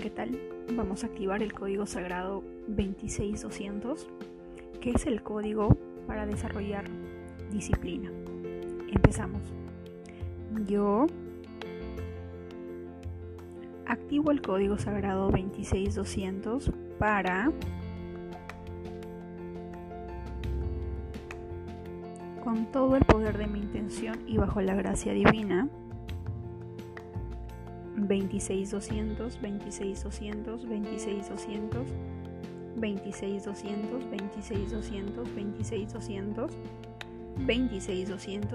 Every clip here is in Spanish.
¿qué tal? Vamos a activar el código sagrado 26200, que es el código para desarrollar disciplina. Empezamos. Yo activo el código sagrado 26200 para con todo el poder de mi intención y bajo la gracia divina 26 200, 26 200, 26 200, 26 200, 26 200, 26 200,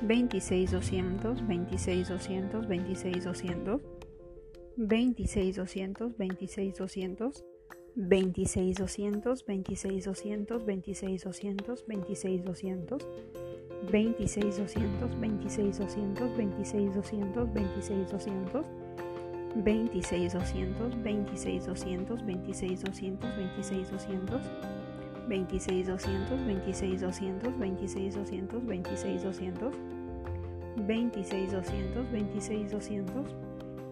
26 200, 26 200, 26 200, 26 200, 26 200, 26 200, 26 200, 26 200, 26 200, 26 200, 26 200, 26 200, 26